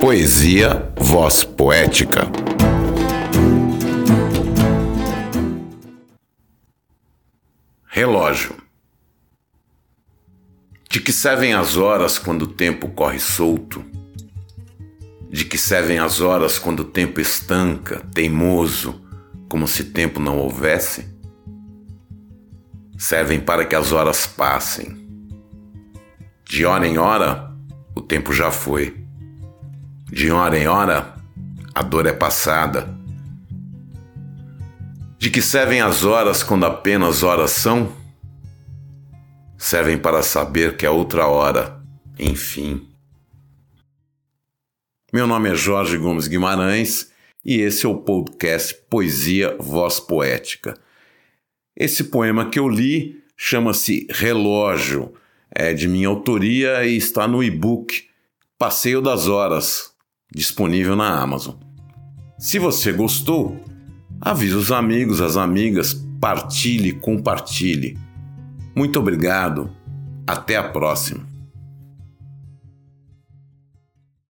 Poesia Voz Poética. Relógio. De que servem as horas quando o tempo corre solto? De que servem as horas quando o tempo estanca, teimoso, como se tempo não houvesse? Servem para que as horas passem. De hora em hora, o tempo já foi. De hora em hora, a dor é passada. De que servem as horas quando apenas horas são? Servem para saber que é outra hora, enfim. Meu nome é Jorge Gomes Guimarães e esse é o podcast Poesia Voz Poética. Esse poema que eu li chama-se Relógio, é de minha autoria e está no e-book Passeio das Horas, disponível na Amazon. Se você gostou, avise os amigos, as amigas, partilhe, compartilhe. Muito obrigado. Até a próxima.